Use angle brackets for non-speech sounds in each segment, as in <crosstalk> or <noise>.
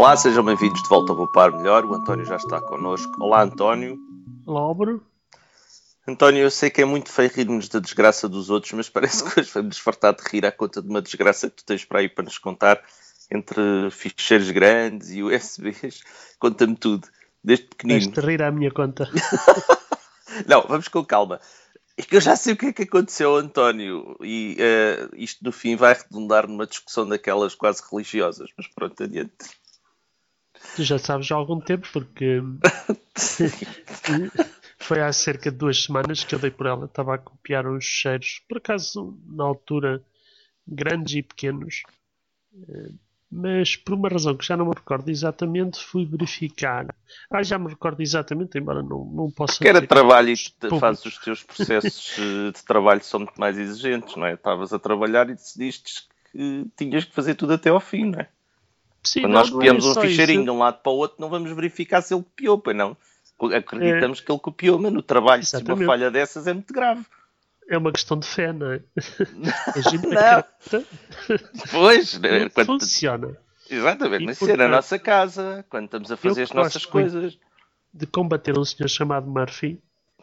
Olá, sejam bem-vindos de volta ao Poupar Melhor. O António já está connosco. Olá, António. Olá, Bruno. António, eu sei que é muito feio rirmos da desgraça dos outros, mas parece que hoje vamos fartar de rir à conta de uma desgraça que tu tens para aí para nos contar entre ficheiros grandes e USBs. Conta-me tudo, desde pequenino. Vais-te rir à minha conta. <laughs> Não, vamos com calma. É que eu já sei o que é que aconteceu, António, e uh, isto no fim vai redundar numa discussão daquelas quase religiosas, mas pronto, adiante. Tu já sabes há algum tempo, porque <laughs> foi há cerca de duas semanas que eu dei por ela. Estava a copiar uns cheiros, por acaso, na altura, grandes e pequenos. Eh, mas por uma razão que já não me recordo exatamente, fui verificar. Ah, já me recordo exatamente, embora não, não possa. Que era trabalho e fazes os teus processos eh, de trabalho são muito mais exigentes, não é? Estavas a trabalhar e decidiste que tinhas que fazer tudo até ao fim, não é? Sim, Quando nós copiamos é um ficheirinho isso. de um lado para o outro, não vamos verificar se ele copiou, pois não. Acreditamos que ele copiou, mas no trabalho, se uma falha dessas é muito grave. É uma questão de fé, não é? <laughs> A gente Não. Pois, não Quando- funciona. exatamente, mas isso é na nossa casa, quando estamos a fazer as nossas coisas. De combater um senhor chamado Murphy.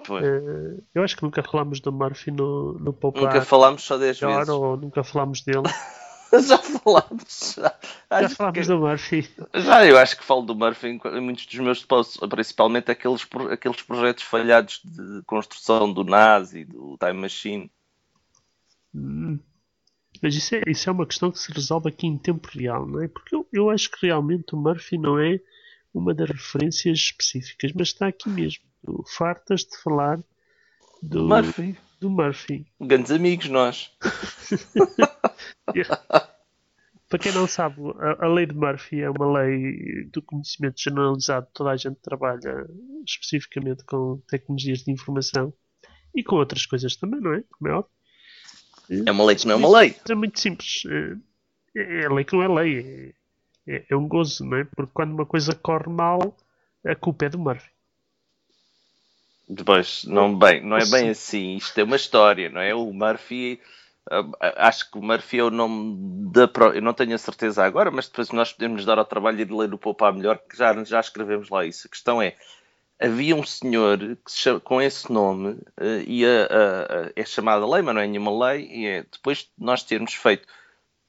Eh, eu acho que nunca falámos do Murphy no, no Nunca falámos só 10 Melhor, vezes. ou nunca falámos dele. <laughs> <laughs> Já falámos. Já, Já falámos que- do Murphy. já, eu acho que falo do Murphy em muitos dos meus posts, principalmente aqueles, aqueles projetos falhados de construção do NASA e do Time Machine. Hum. Mas isso é, isso é uma questão que se resolve aqui em tempo real, não é? Porque eu, eu acho que realmente o Murphy não é uma das referências específicas, mas está aqui mesmo. Fartas de falar do Murphy. do Murphy. Grandes amigos nós. <laughs> Para quem não sabe, a, a lei de Murphy é uma lei do conhecimento generalizado. Toda a gente trabalha especificamente com tecnologias de informação e com outras coisas também, não é? Como é óbvio. É uma lei que não é uma lei. É muito simples. É, é lei que não é lei. É, é- é um gozo, não é? Porque quando uma coisa corre mal, a culpa é do Murphy. Depois, não, bem, não é bem Sim. assim. Isto é uma história, não é? O Murphy. ah, ah, Acho que o Murphy é o nome da. Eu não tenho a certeza agora, mas depois nós podemos dar ao trabalho de ler o Poupar Melhor, que já, já escrevemos lá isso. A questão é: havia um senhor que se chama- com esse nome eh, e a- a- a- é chamada lei, mas não é nenhuma lei, e é depois de nós termos feito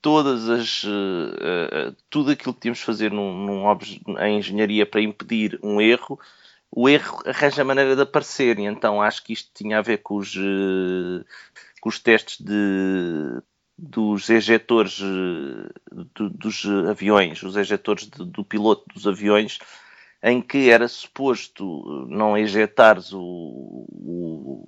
todas as eh, eh, tudo aquilo que tínhamos de fazer num, num em engenharia para impedir um erro, o erro arranja maneira de aparecer, e então acho que isto tinha a ver com os, eh, com os testes de, dos ejetores eh, do- dos aviões, os ejetores de- do piloto dos aviões, em que era suposto não ejetares o, o,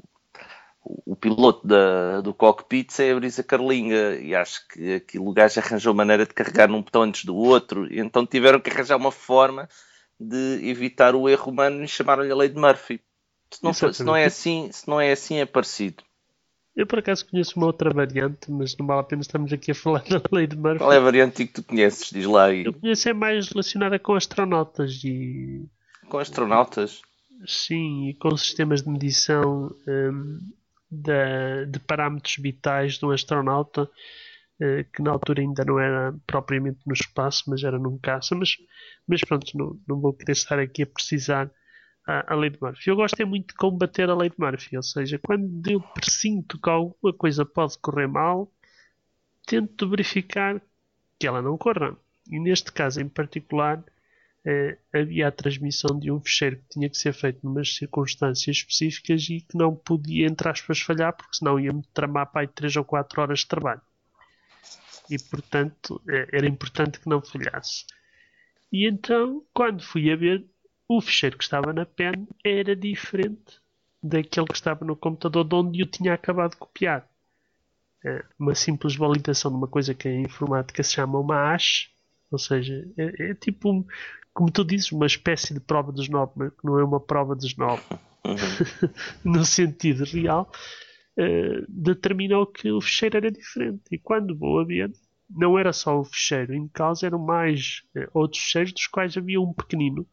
o piloto da, do cockpit sem a carlinga e acho que aquilo o gajo arranjou maneira de carregar num botão antes do outro então tiveram que arranjar uma forma de evitar o erro humano e chamaram-lhe a lei de Murphy. Se não, se não é assim, se não é assim é parecido. Eu por acaso conheço uma outra variante, mas não vale a pena estamos aqui a falar <laughs> da lei de Murphy. Qual é a variante que tu conheces? Diz lá aí. Eu conheço é mais relacionada com astronautas e Com astronautas. sim, e com sistemas de medição hum, da- de parâmetros vitais de um astronauta que na altura ainda não era propriamente no espaço, mas era num caça, mas, mas pronto, não, não vou querer estar aqui a precisar a, a lei de Murphy. Eu gosto é muito de combater a lei de Murphy, ou seja, quando eu presinto que alguma coisa pode correr mal, tento verificar que ela não corra. E neste caso em particular, eh, havia a transmissão de um fecheiro que tinha que ser feito numas circunstâncias específicas e que não podia, entre aspas, falhar, porque senão ia-me tramar para aí 3 ou 4 horas de trabalho. E portanto, eh, era importante que não falhasse. E então, quando fui a ver, o fecheiro que estava na pen era diferente daquele que estava no computador de onde eu tinha acabado de copiar. É uma simples validação de uma coisa que em informática se chama uma hash, ou seja, é, é tipo, como tu dizes, uma espécie de prova dos nove, mas que não é uma prova dos nove <laughs> no sentido real, eh, determinou que o fecheiro era diferente. E quando vou a ver, não era só o fecheiro em causa, eram mais eh, outros fecheiros, dos quais havia um pequenino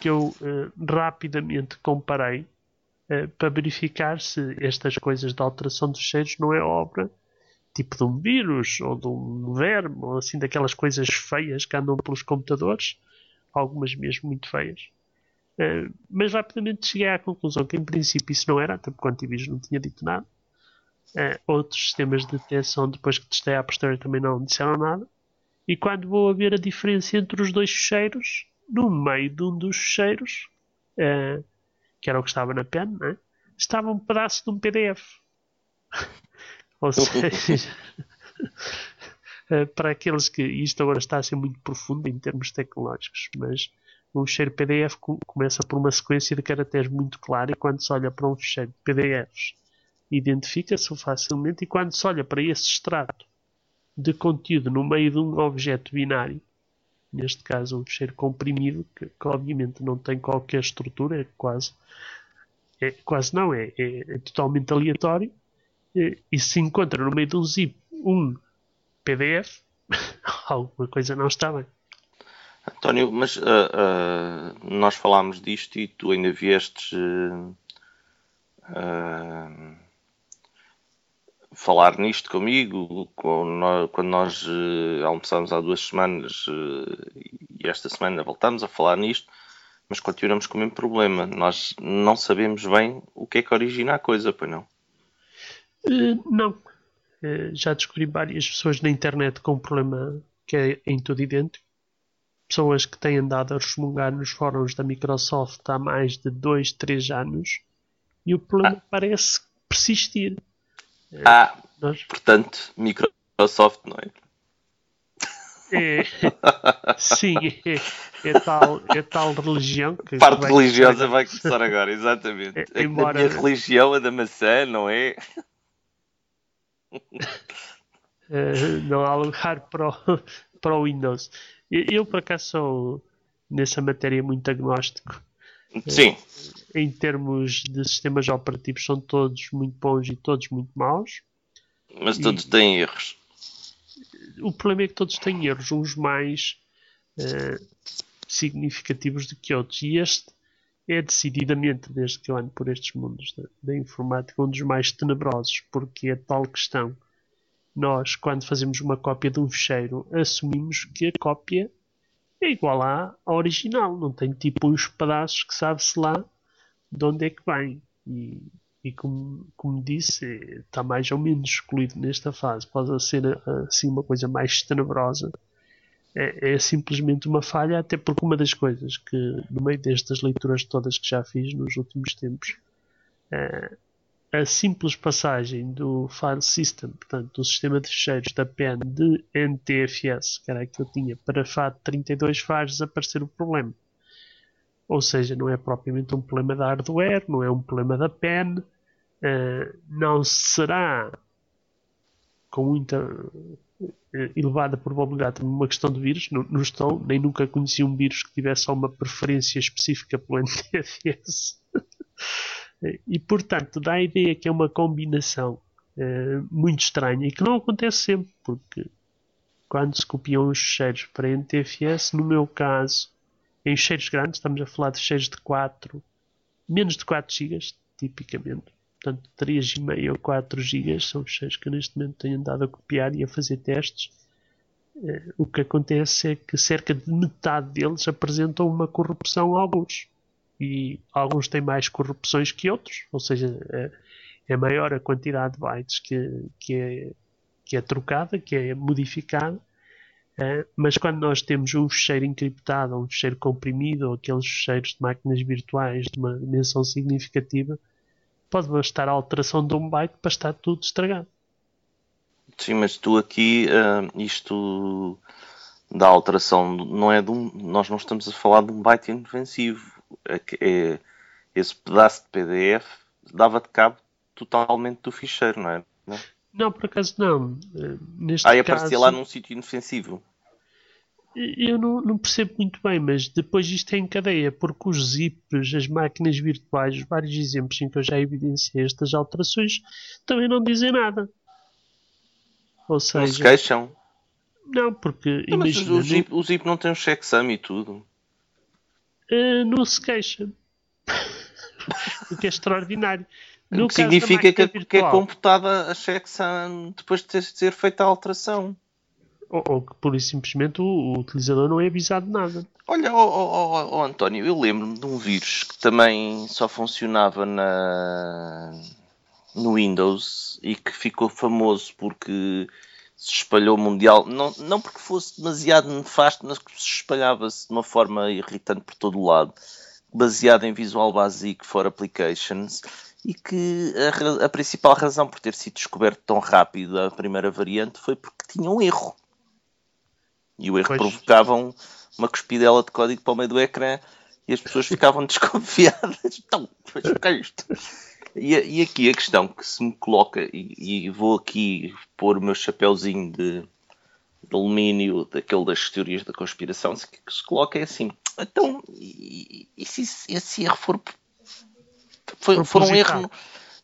que eu eh, rapidamente comparei para verificar se estas coisas de alteração de fecheiros não é obra tipo de um vírus ou de um verme ou assim daquelas coisas feias que andam pelos computadores, algumas mesmo muito feias. Uh, mas rapidamente cheguei à conclusão que em princípio isso não era, até porque o antivírus não tinha dito nada. Uh, outros sistemas de detecção, depois que testei a posteriori, também não disseram nada. E quando vou a ver a diferença entre os dois cheiros, no meio de um dos cheiros, uh, que era o que estava na pen, né, estava um pedaço de um PDF. <laughs> Ou seja, <laughs> para aqueles que. Isto agora está a ser muito profundo em termos tecnológicos, mas um ficheiro PDF começa por uma sequência de caracteres muito clara e quando se olha para um ficheiro de PDFs identifica-se facilmente e quando se olha para esse extrato de conteúdo no meio de um objeto binário, neste caso um ficheiro comprimido, que, que obviamente não tem qualquer estrutura, é quase, é, quase não, é, é, é totalmente aleatório, e, e se encontra no meio de um zip um PDF, <laughs> alguma coisa não está bem. António, mas uh, uh, nós falámos disto e tu ainda viestes uh, falar nisto comigo quando nós almoçámos há duas semanas e esta semana voltamos a falar nisto, mas continuamos com o mesmo problema. Nós não sabemos bem o que é que origina a coisa, pois não? não. já descobri várias pessoas na internet com um problema que é em todo idêntico pessoas que têm andado a resmungar nos fóruns da Microsoft há mais de 2, 3 anos e o problema ah. parece persistir. Ah, Nós... portanto, Microsoft não é? É, <laughs> sim, é, é, tal, é tal religião que. Parte vai religiosa vai começar agora, exatamente. É, embora... A minha religião, a da maçã, não é? Uh, <laughs> não há lugar para o, para o Windows. Eu, por acaso, sou nessa matéria muito agnóstico. Sim. Eh, em termos de sistemas operativos, são todos muito bons e todos muito maus. Mas todos e, têm erros. O problema é que todos têm erros, uns mais uh, significativos do que outros. E este é decididamente, desde que eu ando por estes mundos da, da informática, um dos mais tenebrosos, porque é tal questão nós, quando fazemos uma cópia de um fecheiro, assumimos que a cópia é igual à, original, não tem tipo uns pedaços que sabe-se lá de onde é que vem. E, e como, como disse, está mais ou menos excluído nesta fase. Pode ser assim uma coisa mais tenebrosa. É, é, simplesmente uma falha, até porque uma das coisas que, no meio destas leituras todas que já fiz nos últimos tempos, é, a simples passagem do file system, portanto, do sistema de fecheiros da PEN de NTFS, que era que eu tinha, para FAT32 faz desaparecer o problema. Ou seja, não é propriamente um problema da hardware, não é um problema da PEN, uh, não será com muita uh, elevada probabilidade uma questão de vírus, não, não estou, nem nunca conheci um vírus que tivesse uma preferência específica pelo NTFS. <laughs> E, portanto, dá a ideia que é uma combinação uh, muito estranha e que não acontece sempre, porque quando se copiam os cheiros para NTFS, no meu caso, em cheiros grandes, estamos a falar de cheiros de 4, menos de 4 GB, tipicamente. Portanto, 3,5 ou 4 GB são os cheiros que eu neste momento tenho andado a copiar e a fazer testes. Uh, o que acontece é que cerca de metade deles apresentam uma corrupção a alguns e alguns têm mais corrupções que outros, ou seja, é, é maior a quantidade de bytes que, que, é, que é trocada, que é modificada. É, mas quando nós temos um fecheiro encriptado, um fecheiro comprimido, ou aqueles fecheiros de máquinas virtuais de uma dimensão significativa, pode bastar a alteração de um byte para estar tudo estragado. Sim, mas tu aqui, uh, isto da alteração, não é de um, nós não estamos a falar de um byte inofensivo esse pedaço de PDF dava de cabo totalmente do ficheiro, não é? Não, não por acaso não. Eh, neste Aí aparecia caso, lá num sítio inofensivo. Eu não, não, percebo muito bem, mas depois isto é em cadeia, porque os zips, as máquinas virtuais, os vários exemplos em que eu já evidenciei estas alterações, também não dizem nada. Ou seja, não se queixam. Não, porque. Não, imagina, mas o, zip, o zip não tem um checksum e tudo. Uh, não se queixa. o que é extraordinário. No que significa que, que, é computada a checksum depois de ter, de ter feito a alteração. Ou, ou, que por simplesmente o, o, utilizador não é avisado de nada. Olha, oh, oh, oh, António, eu lembro-me de um vírus que também só funcionava na, no Windows e que ficou famoso porque se espalhou mundial, não, não porque fosse demasiado nefasto, mas que se espalhava-se de uma forma irritante por todo o lado, baseado em Visual Basic for Applications, e que a, a principal razão por ter sido descoberto tão rápido a primeira variante foi porque tinha um erro. E o erro pois. provocava uma cuspidela de código para o meio do ecrã e as pessoas <laughs> ficavam desconfiadas. Então, o que é isto? E, e, aqui a questão que se me coloca, e, e vou aqui pôr o meu chapéuzinho de, de alumínio, daquele das teorias da conspiração, que, que se coloca é assim: então, e, e se esse erro for, foi, for um erro?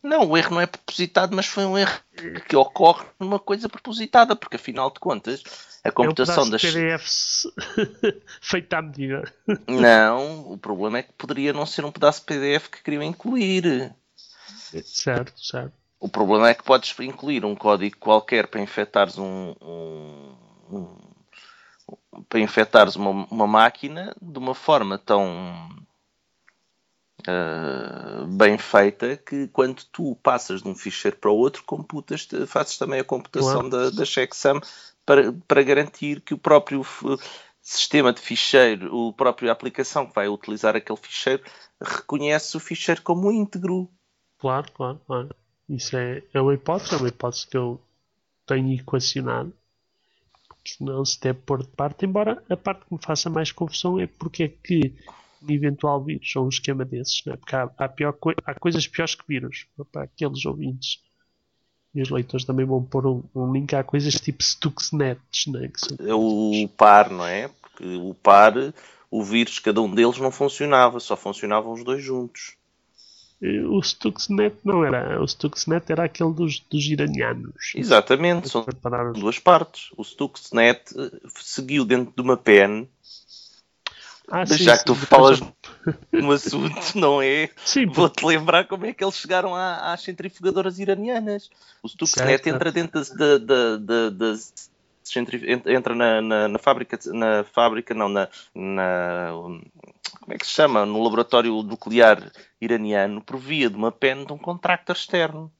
Não, o erro não é propositado, mas foi um erro que ocorre numa coisa propositada, porque afinal de contas a computação é um das PDFs <laughs> feita à medida. Não, o problema é que poderia não ser um pedaço de PDF que queriam incluir. Certo, certo. O problema é que podes incluir um código qualquer para infectares um, um, um para infectares uma, uma, máquina de uma forma tão uh, bem feita que quando tu passas de um ficheiro para o outro, computas, fazes também a computação claro. da, da checksum para, para garantir que o próprio sistema de ficheiro, o próprio aplicação que vai utilizar aquele ficheiro, reconhece o ficheiro como íntegro. Claro, claro, claro. Isso é, é uma hipótese, é uma hipótese que eu tenho equacionado. Porque senão se deve pôr de parte. Embora a parte que me faça mais confusão é porque é que um eventual vírus ou um esquema desses, né? porque há, há, pior, há coisas piores que vírus para aqueles ouvintes. E os leitores também vão pôr um, um link a coisas tipo Stuxnet, né? que são... É o par, não é? Porque o par, o vírus, cada um deles não funcionava, só funcionavam os dois juntos. O Stuxnet não era. O Stuxnet era aquele dos, dos iranianos. Exatamente, são duas partes. O Stuxnet eh, seguiu dentro de uma pen. Ah, sim, já sim, que tu falas no assunto, não é? <laughs> Vou-te lembrar como é que eles chegaram à, às centrifugadoras iranianas. O Stuxnet certo. entra dentro das entra na, na, na, fábrica, na fábrica, não, na, na, como é que se chama? No laboratório nuclear iraniano, por via de uma pen de um contractor externo.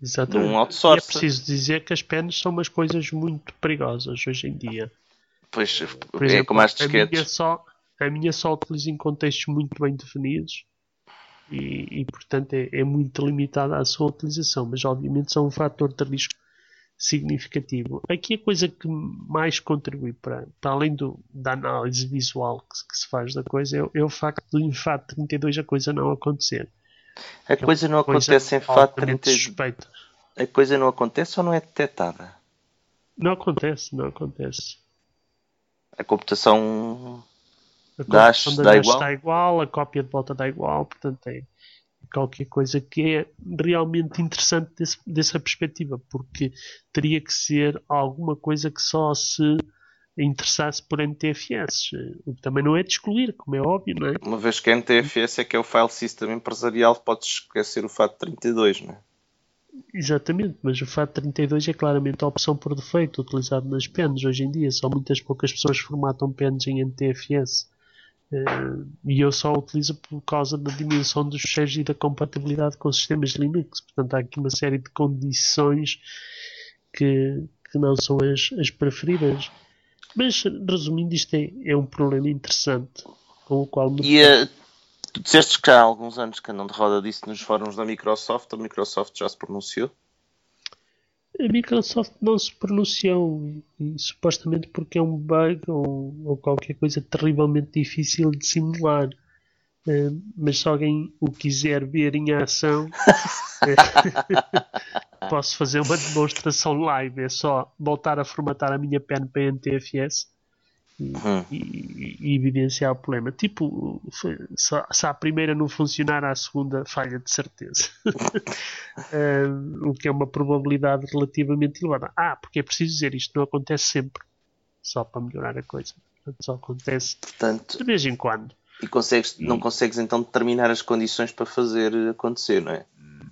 Exatamente. De um. E é preciso dizer que as pens são umas coisas muito perigosas hoje em dia. Pois, por é exemplo, como as disquetes. A minha só, a minha só utiliza em contextos muito bem definidos e, e portanto, é, é muito limitada a sua utilização, mas obviamente são um fator de risco significativo. Aqui a coisa que mais contribui para, para além do, da análise visual que, que se faz da coisa, é, é o facto do em FAT 32 a coisa não acontecer. A é coisa não coisa acontece em FAT 32. A coisa não acontece ou não é detectada? Não acontece, não acontece. A computação, a computação da dá igual? está igual, a cópia de volta dá igual, portanto é, qualquer coisa que é realmente interessante desse, dessa perspectiva, porque teria que ser alguma coisa que só se interessasse por NTFS, o que também não é de excluir, como é óbvio, não é? Uma vez que NTFS é que é o file system empresarial, podes esquecer o FAT32, não é? Exatamente, mas o FAT32 é claramente a opção por defeito utilizado nas pens hoje em dia. Só muitas poucas pessoas formatam pens em NTFS. Uh, e eu só utilizo por causa da dimensão dos fecheiros e da compatibilidade com sistemas Linux. Portanto, há aqui uma série de condições que, que não são as, as preferidas. Mas, resumindo, isto é, é um problema interessante com o qual me. E uh, tu disseste que há alguns anos que andam de roda disso nos fóruns da Microsoft, a Microsoft já se pronunciou? A Microsoft não se pronunciou, e, supostamente porque é um bug ou, ou, qualquer coisa terrivelmente difícil de simular. Uh, mas se alguém o quiser ver em ação, <laughs> posso fazer uma demonstração live. É só voltar a formatar a minha pen para NTFS uhum. e, e, evidenciar o problema. Tipo, se, a primeira não funcionar, a segunda falha de certeza. <laughs> o que é uma probabilidade relativamente elevada. Ah, porque é preciso dizer, isto não acontece sempre. Só para melhorar a coisa. Portanto, só acontece Portanto, de vez em quando. E consegues, e... não consegues então determinar as condições para fazer acontecer, não é?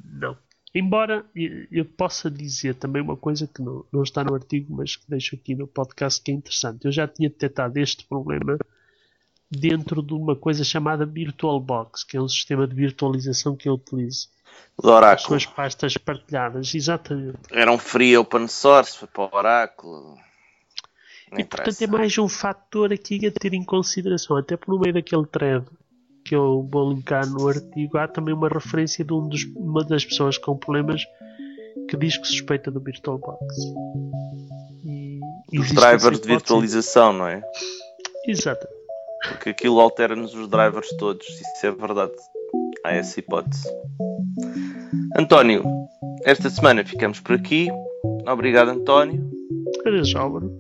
não. Embora eu possa dizer também uma coisa que não, não está no artigo, mas que deixo aqui no podcast que é interessante. Eu já tinha detectado este problema dentro de uma coisa chamada VirtualBox, que é um sistema de virtualização que eu utilizo. Do Oráculo. As suas pastas partilhadas, exatamente. Era um free open source, foi para o Oráculo. e portanto é mais um fator aqui a ter em consideração, até por meio daquele thread que eu vou linkar no artigo, há também uma referência de um dos, uma das pessoas com problemas que diz que suspeita do VirtualBox. E Os drivers de virtualização, não é? Exato. Porque aquilo altera-nos os drivers todos, isso é verdade. Há essa hipótese. António, esta semana ficamos por aqui. Obrigado, António. Adeus, Álvaro.